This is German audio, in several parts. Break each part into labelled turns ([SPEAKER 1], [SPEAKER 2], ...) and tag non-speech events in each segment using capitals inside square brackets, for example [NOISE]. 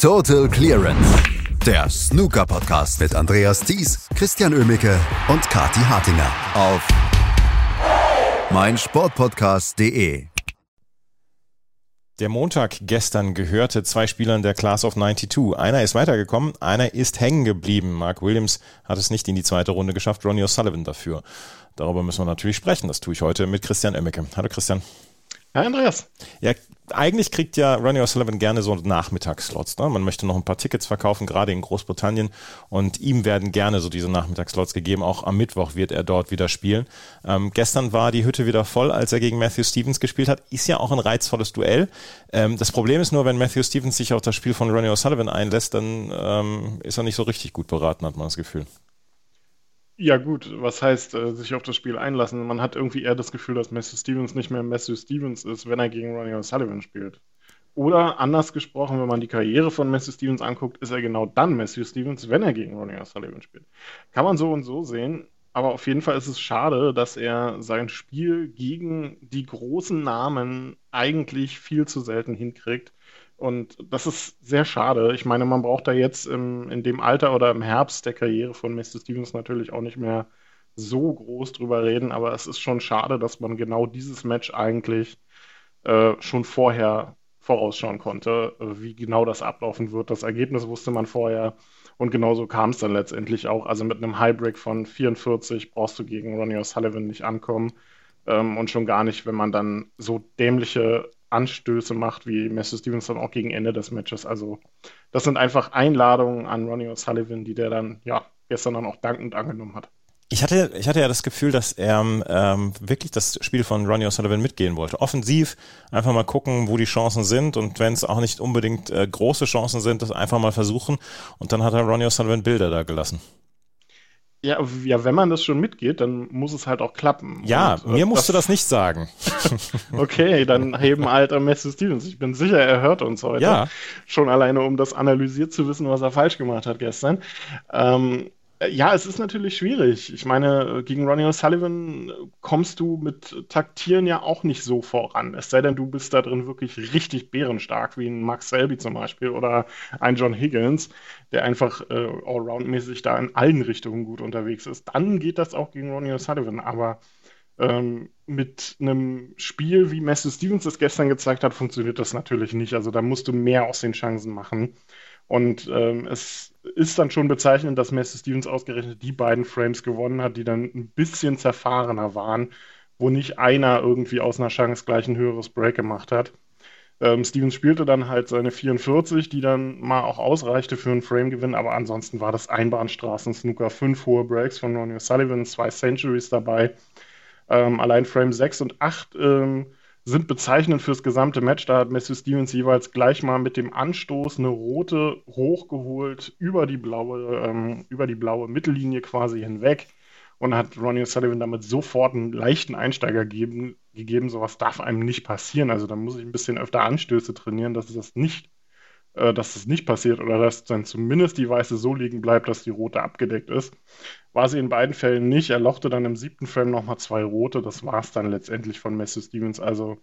[SPEAKER 1] Total Clearance. Der Snooker-Podcast mit Andreas Thies, Christian Ömicke und Kati Hartinger auf meinsportpodcast.de.
[SPEAKER 2] Der Montag gestern gehörte zwei Spielern der Class of 92. Einer ist weitergekommen, einer ist hängen geblieben. Mark Williams hat es nicht in die zweite Runde geschafft, Ronnie O'Sullivan dafür. Darüber müssen wir natürlich sprechen. Das tue ich heute mit Christian Ömicke. Hallo Christian.
[SPEAKER 3] Hi Andreas.
[SPEAKER 2] Ja, eigentlich kriegt ja Ronnie O'Sullivan gerne so Nachmittagsslots. Ne? Man möchte noch ein paar Tickets verkaufen, gerade in Großbritannien. Und ihm werden gerne so diese Nachmittagsslots gegeben. Auch am Mittwoch wird er dort wieder spielen. Ähm, gestern war die Hütte wieder voll, als er gegen Matthew Stevens gespielt hat. Ist ja auch ein reizvolles Duell. Ähm, das Problem ist nur, wenn Matthew Stevens sich auf das Spiel von Ronnie O'Sullivan einlässt, dann ähm, ist er nicht so richtig gut beraten, hat man das Gefühl.
[SPEAKER 3] Ja, gut, was heißt äh, sich auf das Spiel einlassen? Man hat irgendwie eher das Gefühl, dass Matthew Stevens nicht mehr Matthew Stevens ist, wenn er gegen Ronnie O'Sullivan spielt. Oder anders gesprochen, wenn man die Karriere von Matthew Stevens anguckt, ist er genau dann Matthew Stevens, wenn er gegen Ronnie O'Sullivan spielt. Kann man so und so sehen, aber auf jeden Fall ist es schade, dass er sein Spiel gegen die großen Namen eigentlich viel zu selten hinkriegt und das ist sehr schade. Ich meine, man braucht da jetzt im, in dem Alter oder im Herbst der Karriere von Mr. Stevens natürlich auch nicht mehr so groß drüber reden, aber es ist schon schade, dass man genau dieses Match eigentlich äh, schon vorher vorausschauen konnte, äh, wie genau das ablaufen wird. Das Ergebnis wusste man vorher und genauso kam es dann letztendlich auch. Also mit einem Highbreak von 44 brauchst du gegen Ronnie O'Sullivan nicht ankommen ähm, und schon gar nicht, wenn man dann so dämliche Anstöße macht, wie Messi Stevens dann auch gegen Ende des Matches. Also das sind einfach Einladungen an Ronnie O'Sullivan, die der dann ja gestern dann auch dankend angenommen hat.
[SPEAKER 2] Ich hatte, ich hatte ja das Gefühl, dass er ähm, wirklich das Spiel von Ronnie O'Sullivan mitgehen wollte. Offensiv einfach mal gucken, wo die Chancen sind und wenn es auch nicht unbedingt äh, große Chancen sind, das einfach mal versuchen. Und dann hat er Ronnie O'Sullivan Bilder da gelassen.
[SPEAKER 3] Ja, ja, wenn man das schon mitgeht, dann muss es halt auch klappen.
[SPEAKER 2] Ja, und, äh, mir musst das, du das nicht sagen. [LAUGHS]
[SPEAKER 3] okay, dann heben alter Messi Stevens. Ich bin sicher, er hört uns heute. Ja. Schon alleine, um das analysiert zu wissen, was er falsch gemacht hat gestern. Ähm, ja, es ist natürlich schwierig. Ich meine, gegen Ronnie O'Sullivan kommst du mit Taktieren ja auch nicht so voran. Es sei denn, du bist da drin wirklich richtig bärenstark, wie ein Max Selby zum Beispiel oder ein John Higgins, der einfach äh, allroundmäßig da in allen Richtungen gut unterwegs ist. Dann geht das auch gegen Ronnie O'Sullivan. Aber ähm, mit einem Spiel, wie Matthew Stevens das gestern gezeigt hat, funktioniert das natürlich nicht. Also da musst du mehr aus den Chancen machen. Und ähm, es ist dann schon bezeichnend, dass Messi Stevens ausgerechnet die beiden Frames gewonnen hat, die dann ein bisschen zerfahrener waren, wo nicht einer irgendwie aus einer Chance gleich ein höheres Break gemacht hat. Ähm, Stevens spielte dann halt seine 44, die dann mal auch ausreichte für einen Frame-Gewinn, aber ansonsten war das Einbahnstraßen-Snooker. Fünf hohe Breaks von Ronnie Sullivan, zwei Centuries dabei. Ähm, allein Frame 6 und 8 ähm, sind bezeichnend fürs gesamte Match. Da hat Matthew Stevens jeweils gleich mal mit dem Anstoß eine rote hochgeholt über die blaue, ähm, über die blaue Mittellinie quasi hinweg und hat Ronnie O'Sullivan damit sofort einen leichten Einsteiger gegeben. gegeben. Sowas darf einem nicht passieren. Also da muss ich ein bisschen öfter Anstöße trainieren, dass das nicht, äh, dass das nicht passiert oder dass dann zumindest die weiße so liegen bleibt, dass die rote abgedeckt ist. War sie in beiden Fällen nicht. Er lochte dann im siebten Frame nochmal zwei rote. Das war es dann letztendlich von Matthew Stevens. Also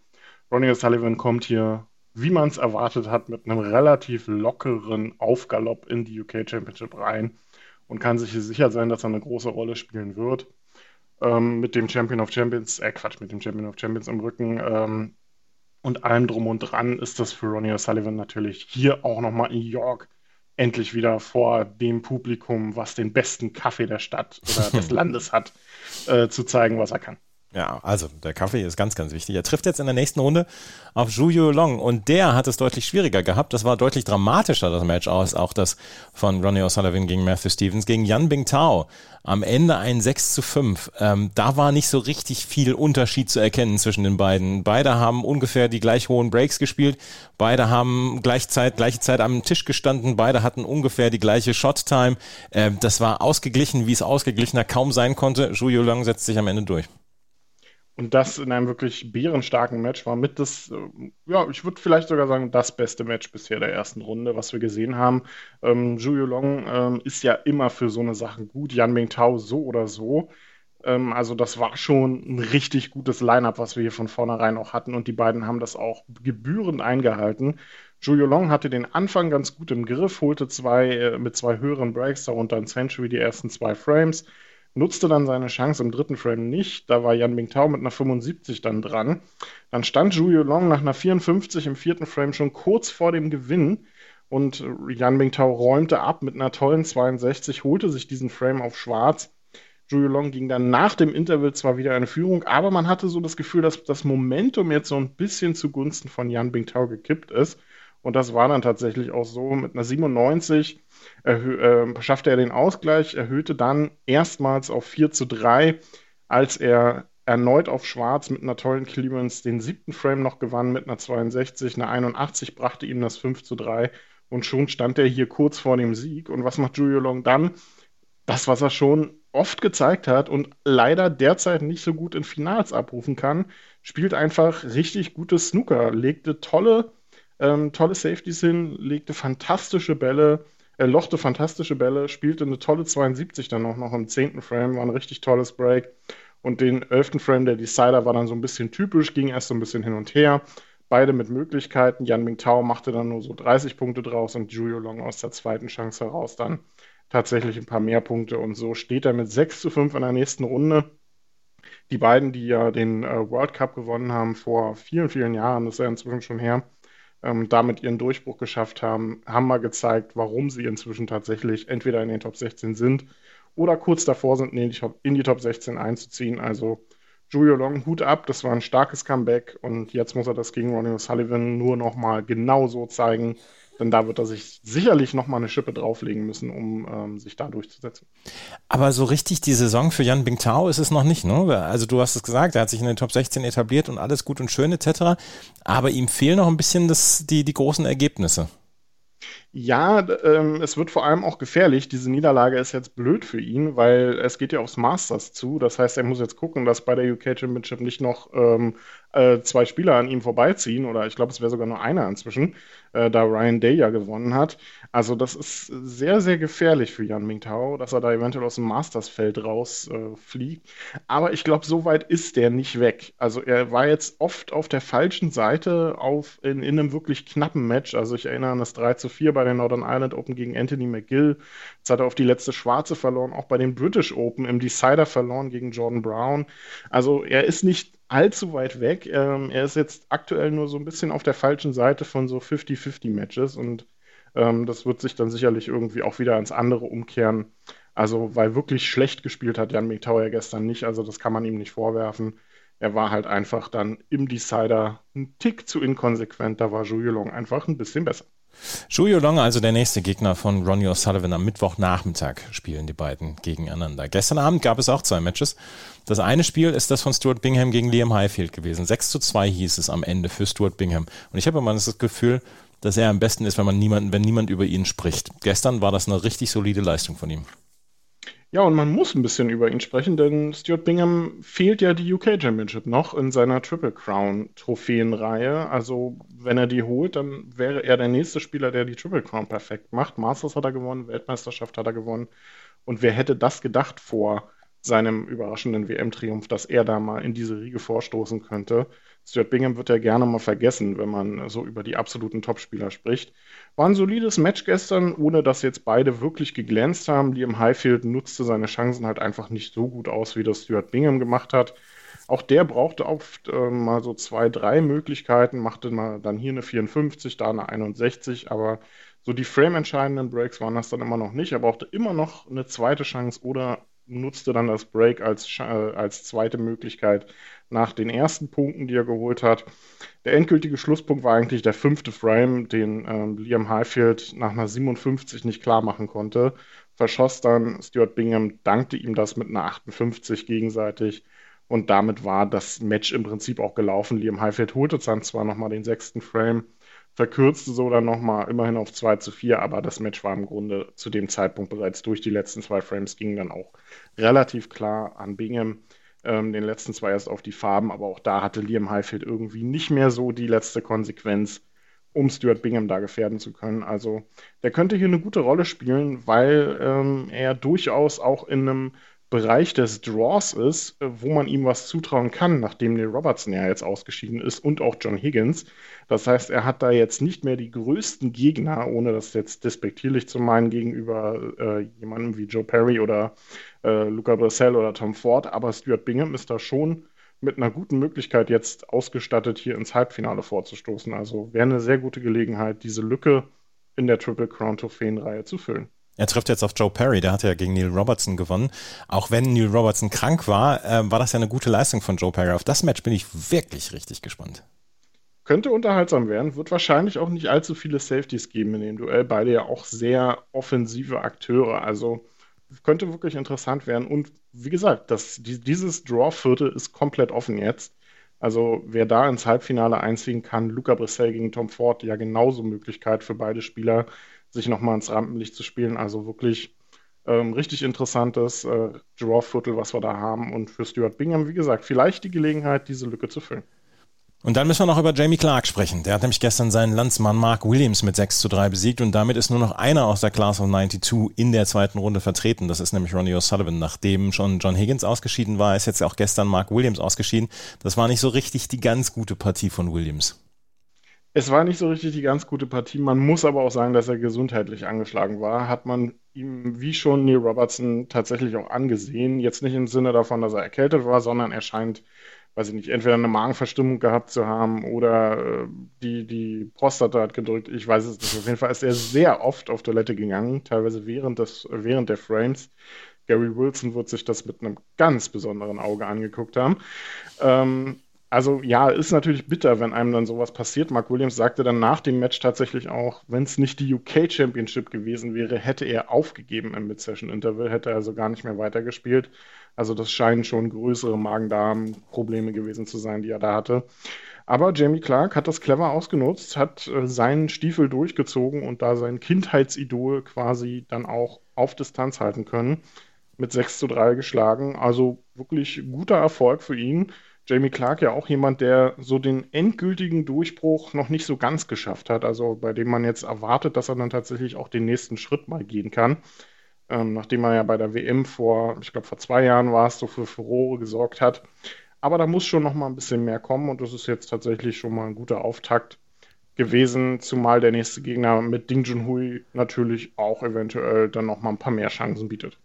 [SPEAKER 3] Ronnie O'Sullivan kommt hier, wie man es erwartet hat, mit einem relativ lockeren Aufgalopp in die UK Championship rein und kann sich hier sicher sein, dass er eine große Rolle spielen wird. Ähm, mit dem Champion of Champions, äh Quatsch, mit dem Champion of Champions im Rücken ähm, und allem drum und dran ist das für Ronnie O'Sullivan natürlich hier auch nochmal in York endlich wieder vor dem Publikum, was den besten Kaffee der Stadt oder des [LAUGHS] Landes hat, äh, zu zeigen, was er kann.
[SPEAKER 2] Ja, also der Kaffee ist ganz, ganz wichtig. Er trifft jetzt in der nächsten Runde auf Zhu Long und der hat es deutlich schwieriger gehabt. Das war deutlich dramatischer, das Match aus, auch das von Ronnie O'Sullivan gegen Matthew Stevens, gegen Yan Bingtao. Am Ende ein 6 zu 5. Ähm, da war nicht so richtig viel Unterschied zu erkennen zwischen den beiden. Beide haben ungefähr die gleich hohen Breaks gespielt. Beide haben gleich Zeit, gleiche Zeit am Tisch gestanden. Beide hatten ungefähr die gleiche Shot-Time. Ähm, das war ausgeglichen, wie es ausgeglichener kaum sein konnte. Zhu Long setzt sich am Ende durch.
[SPEAKER 3] Und das in einem wirklich bärenstarken Match war mit das, äh, ja, ich würde vielleicht sogar sagen, das beste Match bisher der ersten Runde, was wir gesehen haben. Ähm, Zhu Long ähm, ist ja immer für so eine Sachen gut, Yan Ming Tao so oder so. Ähm, also das war schon ein richtig gutes Line-up, was wir hier von vornherein auch hatten und die beiden haben das auch gebührend eingehalten. Julio Long hatte den Anfang ganz gut im Griff, holte zwei äh, mit zwei höheren Breaks, darunter ein Century, die ersten zwei Frames, nutzte dann seine Chance im dritten Frame nicht. Da war Yan Bingtao mit einer 75 dann dran. Dann stand Julio Long nach einer 54 im vierten Frame schon kurz vor dem Gewinn und Yan Bingtao räumte ab mit einer tollen 62, holte sich diesen Frame auf schwarz. Julio Long ging dann nach dem Interval zwar wieder in Führung, aber man hatte so das Gefühl, dass das Momentum jetzt so ein bisschen zugunsten von Yan Bingtao gekippt ist. Und das war dann tatsächlich auch so. Mit einer 97 äh, schaffte er den Ausgleich, erhöhte dann erstmals auf 4 zu 3, als er erneut auf Schwarz mit einer tollen Clearance den siebten Frame noch gewann mit einer 62. Eine 81 brachte ihm das 5 zu 3 und schon stand er hier kurz vor dem Sieg. Und was macht Julio Long dann? Das, was er schon oft gezeigt hat und leider derzeit nicht so gut in Finals abrufen kann, spielt einfach richtig gutes Snooker, legte tolle ähm, tolle Safeties hin, legte fantastische Bälle, äh, lochte fantastische Bälle, spielte eine tolle 72 dann auch noch im zehnten Frame, war ein richtig tolles Break. Und den elften Frame, der Decider, war dann so ein bisschen typisch, ging erst so ein bisschen hin und her. Beide mit Möglichkeiten. Yan Mingtao machte dann nur so 30 Punkte draus und Julio Long aus der zweiten Chance heraus dann tatsächlich ein paar mehr Punkte. Und so steht er mit 6 zu 5 in der nächsten Runde. Die beiden, die ja den äh, World Cup gewonnen haben vor vielen, vielen Jahren, das ist ja inzwischen schon her, ähm, damit ihren Durchbruch geschafft haben, haben mal gezeigt, warum sie inzwischen tatsächlich entweder in den Top 16 sind oder kurz davor sind, in die Top, in die Top 16 einzuziehen. Also Julio Long, Hut ab, das war ein starkes Comeback und jetzt muss er das gegen Ronnie O'Sullivan nur nochmal genau so zeigen, denn da wird er sich sicherlich nochmal eine Schippe drauflegen müssen, um ähm, sich da durchzusetzen.
[SPEAKER 2] Aber so richtig die Saison für Jan Bingtao ist es noch nicht, ne? Also du hast es gesagt, er hat sich in den Top 16 etabliert und alles gut und schön etc. Aber ihm fehlen noch ein bisschen das, die, die großen Ergebnisse.
[SPEAKER 3] Ja, ähm, es wird vor allem auch gefährlich. Diese Niederlage ist jetzt blöd für ihn, weil es geht ja aufs Masters zu. Das heißt, er muss jetzt gucken, dass bei der UK Championship nicht noch ähm, äh, zwei Spieler an ihm vorbeiziehen oder ich glaube, es wäre sogar nur einer inzwischen äh, da Ryan Day ja gewonnen hat. Also das ist sehr, sehr gefährlich für Jan Mingtao, dass er da eventuell aus dem Mastersfeld rausfliegt. Äh, Aber ich glaube, so weit ist der nicht weg. Also er war jetzt oft auf der falschen Seite auf, in, in einem wirklich knappen Match. Also ich erinnere an das 3 zu 4 bei den Northern Ireland Open gegen Anthony McGill. Jetzt hat er auf die letzte Schwarze verloren, auch bei den British Open im Decider verloren gegen Jordan Brown. Also er ist nicht allzu weit weg. Ähm, er ist jetzt aktuell nur so ein bisschen auf der falschen Seite von so 50-50 Matches und ähm, das wird sich dann sicherlich irgendwie auch wieder ins andere umkehren. Also, weil wirklich schlecht gespielt hat Jan McTauer ja gestern nicht, also das kann man ihm nicht vorwerfen. Er war halt einfach dann im Decider ein Tick zu inkonsequent, da war Julio Long einfach ein bisschen besser.
[SPEAKER 2] Julio Long, also der nächste Gegner von Ronnie O'Sullivan am Mittwochnachmittag spielen die beiden gegeneinander. Gestern Abend gab es auch zwei Matches. Das eine Spiel ist das von Stuart Bingham gegen Liam Highfield gewesen. 6 zu 2 hieß es am Ende für Stuart Bingham. Und ich habe immer das Gefühl, dass er am besten ist, wenn man niemanden, wenn niemand über ihn spricht. Gestern war das eine richtig solide Leistung von ihm.
[SPEAKER 3] Ja, und man muss ein bisschen über ihn sprechen, denn Stuart Bingham fehlt ja die UK Championship noch in seiner Triple Crown Trophäenreihe. Also, wenn er die holt, dann wäre er der nächste Spieler, der die Triple Crown perfekt macht. Masters hat er gewonnen, Weltmeisterschaft hat er gewonnen. Und wer hätte das gedacht vor seinem überraschenden WM-Triumph, dass er da mal in diese Riege vorstoßen könnte? Stuart Bingham wird ja gerne mal vergessen, wenn man so über die absoluten Topspieler spricht. War ein solides Match gestern, ohne dass jetzt beide wirklich geglänzt haben. Liam Highfield nutzte seine Chancen halt einfach nicht so gut aus, wie das Stuart Bingham gemacht hat. Auch der brauchte oft äh, mal so zwei, drei Möglichkeiten, machte mal dann hier eine 54, da eine 61, aber so die frame-entscheidenden Breaks waren das dann immer noch nicht. Er brauchte immer noch eine zweite Chance oder nutzte dann das Break als, äh, als zweite Möglichkeit nach den ersten Punkten, die er geholt hat. Der endgültige Schlusspunkt war eigentlich der fünfte Frame, den ähm, Liam Highfield nach einer 57 nicht klar machen konnte. Verschoss dann Stuart Bingham, dankte ihm das mit einer 58 gegenseitig. Und damit war das Match im Prinzip auch gelaufen. Liam Highfield holte dann zwar nochmal den sechsten Frame, verkürzte so dann nochmal immerhin auf 2 zu 4, aber das Match war im Grunde zu dem Zeitpunkt bereits durch. Die letzten zwei Frames gingen dann auch relativ klar an Bingham ähm, den letzten zwei erst auf die Farben, aber auch da hatte Liam Highfield irgendwie nicht mehr so die letzte Konsequenz, um Stuart Bingham da gefährden zu können. Also der könnte hier eine gute Rolle spielen, weil ähm, er durchaus auch in einem Bereich des Draws ist, wo man ihm was zutrauen kann, nachdem Neil Robertson ja jetzt ausgeschieden ist und auch John Higgins. Das heißt, er hat da jetzt nicht mehr die größten Gegner, ohne das jetzt despektierlich zu meinen, gegenüber äh, jemandem wie Joe Perry oder äh, Luca Brissell oder Tom Ford. Aber Stuart Bingham ist da schon mit einer guten Möglichkeit jetzt ausgestattet, hier ins Halbfinale vorzustoßen. Also wäre eine sehr gute Gelegenheit, diese Lücke in der Triple Crown Trophäenreihe zu füllen.
[SPEAKER 2] Er trifft jetzt auf Joe Perry, der hat ja gegen Neil Robertson gewonnen. Auch wenn Neil Robertson krank war, äh, war das ja eine gute Leistung von Joe Perry. Auf das Match bin ich wirklich richtig gespannt.
[SPEAKER 3] Könnte unterhaltsam werden, wird wahrscheinlich auch nicht allzu viele Safeties geben in dem Duell. Beide ja auch sehr offensive Akteure. Also könnte wirklich interessant werden. Und wie gesagt, das, dieses Draw-Viertel ist komplett offen jetzt. Also wer da ins Halbfinale einziehen kann, Luca Brissell gegen Tom Ford, ja genauso Möglichkeit für beide Spieler sich nochmal ins Rampenlicht zu spielen. Also wirklich ähm, richtig interessantes äh, Draw-Viertel, was wir da haben. Und für Stuart Bingham, wie gesagt, vielleicht die Gelegenheit, diese Lücke zu füllen.
[SPEAKER 2] Und dann müssen wir noch über Jamie Clark sprechen. Der hat nämlich gestern seinen Landsmann Mark Williams mit 6 zu 3 besiegt und damit ist nur noch einer aus der Class of 92 in der zweiten Runde vertreten. Das ist nämlich Ronnie O'Sullivan. Nachdem schon John Higgins ausgeschieden war, ist jetzt auch gestern Mark Williams ausgeschieden. Das war nicht so richtig die ganz gute Partie von Williams.
[SPEAKER 3] Es war nicht so richtig die ganz gute Partie. Man muss aber auch sagen, dass er gesundheitlich angeschlagen war. Hat man ihm, wie schon Neil Robertson, tatsächlich auch angesehen. Jetzt nicht im Sinne davon, dass er erkältet war, sondern er scheint, weiß ich nicht, entweder eine Magenverstimmung gehabt zu haben oder äh, die, die Prostata hat gedrückt. Ich weiß es nicht. Auf jeden Fall ist er sehr oft auf Toilette gegangen, teilweise während, des, während der Frames. Gary Wilson wird sich das mit einem ganz besonderen Auge angeguckt haben. Ähm, also ja, ist natürlich bitter, wenn einem dann sowas passiert. Mark Williams sagte dann nach dem Match tatsächlich auch, wenn es nicht die UK Championship gewesen wäre, hätte er aufgegeben im Mid-Session-Interval, hätte er also gar nicht mehr weitergespielt. Also das scheinen schon größere Magen-Darm-Probleme gewesen zu sein, die er da hatte. Aber Jamie Clark hat das clever ausgenutzt, hat äh, seinen Stiefel durchgezogen und da sein Kindheitsidol quasi dann auch auf Distanz halten können. Mit 6 zu 3 geschlagen. Also wirklich guter Erfolg für ihn. Jamie Clark ja auch jemand, der so den endgültigen Durchbruch noch nicht so ganz geschafft hat. Also bei dem man jetzt erwartet, dass er dann tatsächlich auch den nächsten Schritt mal gehen kann. Ähm, nachdem er ja bei der WM vor, ich glaube vor zwei Jahren war es, so für Furore gesorgt hat. Aber da muss schon noch mal ein bisschen mehr kommen und das ist jetzt tatsächlich schon mal ein guter Auftakt gewesen, zumal der nächste Gegner mit Ding Junhui natürlich auch eventuell dann noch mal ein paar mehr Chancen bietet.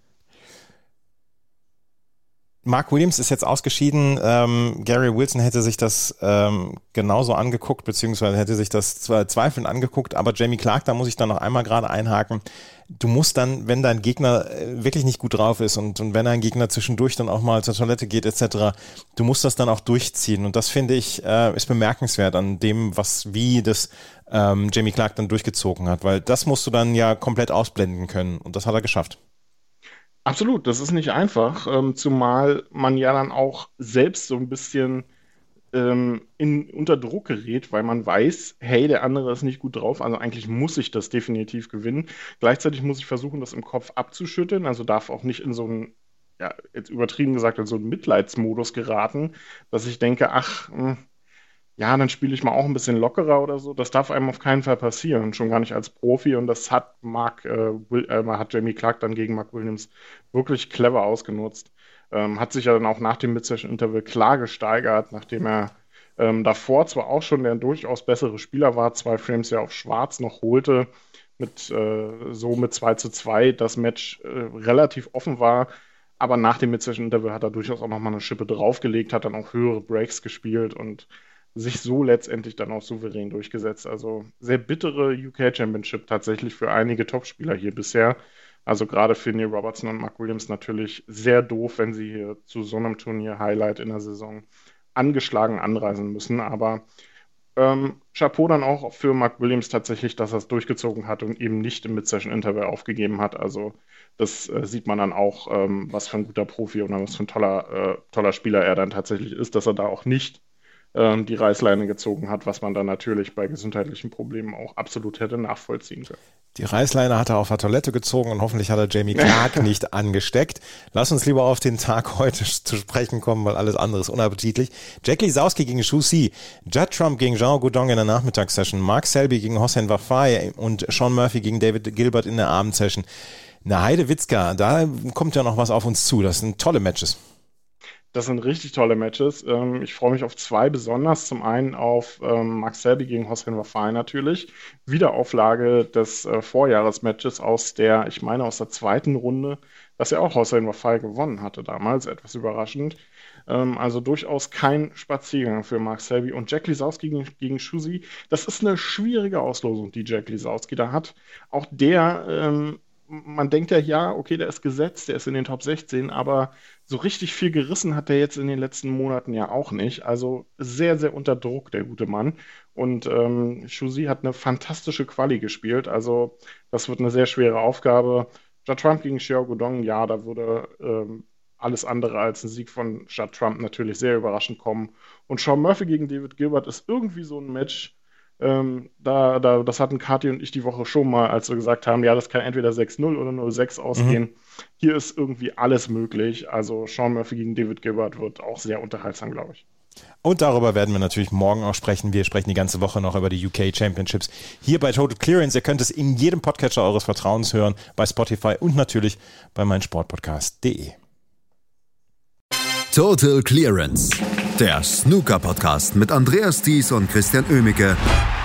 [SPEAKER 2] Mark Williams ist jetzt ausgeschieden. Ähm, Gary Wilson hätte sich das ähm, genauso angeguckt, beziehungsweise hätte sich das zweifelnd angeguckt, aber Jamie Clark, da muss ich dann noch einmal gerade einhaken. Du musst dann, wenn dein Gegner äh, wirklich nicht gut drauf ist und, und wenn ein Gegner zwischendurch dann auch mal zur Toilette geht, etc., du musst das dann auch durchziehen. Und das finde ich, äh, ist bemerkenswert an dem, was, wie das ähm, Jamie Clark dann durchgezogen hat, weil das musst du dann ja komplett ausblenden können. Und das hat er geschafft.
[SPEAKER 3] Absolut, das ist nicht einfach, ähm, zumal man ja dann auch selbst so ein bisschen ähm, in, unter Druck gerät, weil man weiß, hey, der andere ist nicht gut drauf, also eigentlich muss ich das definitiv gewinnen. Gleichzeitig muss ich versuchen, das im Kopf abzuschütteln, also darf auch nicht in so einen, ja, jetzt übertrieben gesagt, in so einen Mitleidsmodus geraten, dass ich denke, ach, mh, hm, ja, dann spiele ich mal auch ein bisschen lockerer oder so. Das darf einem auf keinen Fall passieren, schon gar nicht als Profi. Und das hat Mark, äh, äh, hat Jamie Clark dann gegen Mark Williams wirklich clever ausgenutzt. Ähm, hat sich ja dann auch nach dem Mid-Session-Interval klar gesteigert, nachdem er ähm, davor zwar auch schon der durchaus bessere Spieler war, zwei Frames ja auf Schwarz noch holte, mit äh, so mit 2 zu 2 das Match äh, relativ offen war. Aber nach dem Mid-Session-Interval hat er durchaus auch nochmal eine Schippe draufgelegt, hat dann auch höhere Breaks gespielt und sich so letztendlich dann auch souverän durchgesetzt. Also sehr bittere UK Championship tatsächlich für einige Topspieler hier bisher. Also gerade für Neil Robertson und Mark Williams natürlich sehr doof, wenn sie hier zu so einem Turnier-Highlight in der Saison angeschlagen anreisen müssen. Aber ähm, Chapeau dann auch für Mark Williams tatsächlich, dass er es durchgezogen hat und eben nicht im Mid-Session-Interval aufgegeben hat. Also das äh, sieht man dann auch, ähm, was für ein guter Profi oder was für ein toller, äh, toller Spieler er dann tatsächlich ist, dass er da auch nicht ähm, die Reißleine gezogen hat, was man dann natürlich bei gesundheitlichen Problemen auch absolut hätte nachvollziehen können.
[SPEAKER 2] Die Reißleine hat er auf der Toilette gezogen und hoffentlich hat er Jamie Clark [LAUGHS] nicht angesteckt. Lass uns lieber auf den Tag heute [LAUGHS] zu sprechen kommen, weil alles andere ist unappetitlich. Jack Lisowski gegen Shu Si, Judd Trump gegen Jean Goudong in der Nachmittagssession, Mark Selby gegen Hossein Wafai und Sean Murphy gegen David Gilbert in der Abendsession. Na, Heidewitzka, da kommt ja noch was auf uns zu. Das sind tolle Matches.
[SPEAKER 3] Das sind richtig tolle Matches. Ähm, ich freue mich auf zwei besonders. Zum einen auf ähm, Max Selby gegen Hossein Wafai natürlich. Wiederauflage des äh, Vorjahresmatches aus der, ich meine, aus der zweiten Runde, das ja auch Hossein Wafai gewonnen hatte damals, etwas überraschend. Ähm, also durchaus kein Spaziergang für Max Selby. Und Jack Lisowski gegen, gegen Schusi, das ist eine schwierige Auslosung, die Jack Lisowski da hat. Auch der ähm, man denkt ja, ja, okay, der ist gesetzt, der ist in den Top 16, aber so richtig viel gerissen hat er jetzt in den letzten Monaten ja auch nicht. Also sehr, sehr unter Druck, der gute Mann. Und ähm, Shuzi hat eine fantastische Quali gespielt. Also das wird eine sehr schwere Aufgabe. Judd Trump gegen Xiao Gudong, ja, da würde ähm, alles andere als ein Sieg von Judd Trump natürlich sehr überraschend kommen. Und Sean Murphy gegen David Gilbert ist irgendwie so ein Match, ähm, da, da, das hatten Kathi und ich die Woche schon mal, als wir gesagt haben, ja, das kann entweder 6-0 oder 0-6 ausgehen. Mhm. Hier ist irgendwie alles möglich. Also Sean Murphy gegen David Gilbert wird auch sehr unterhaltsam, glaube ich.
[SPEAKER 2] Und darüber werden wir natürlich morgen auch sprechen. Wir sprechen die ganze Woche noch über die UK Championships hier bei Total Clearance. Ihr könnt es in jedem Podcatcher eures Vertrauens hören, bei Spotify und natürlich bei meinsportpodcast.de.
[SPEAKER 1] Total Clearance, der Snooker-Podcast mit Andreas Thies und Christian Oemicke